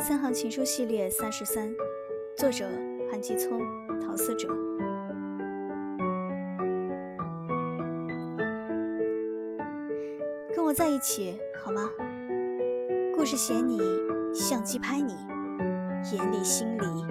三行情书系列三十三作者韩继聪陶思哲跟我在一起好吗？故事写你相机拍你眼里心里。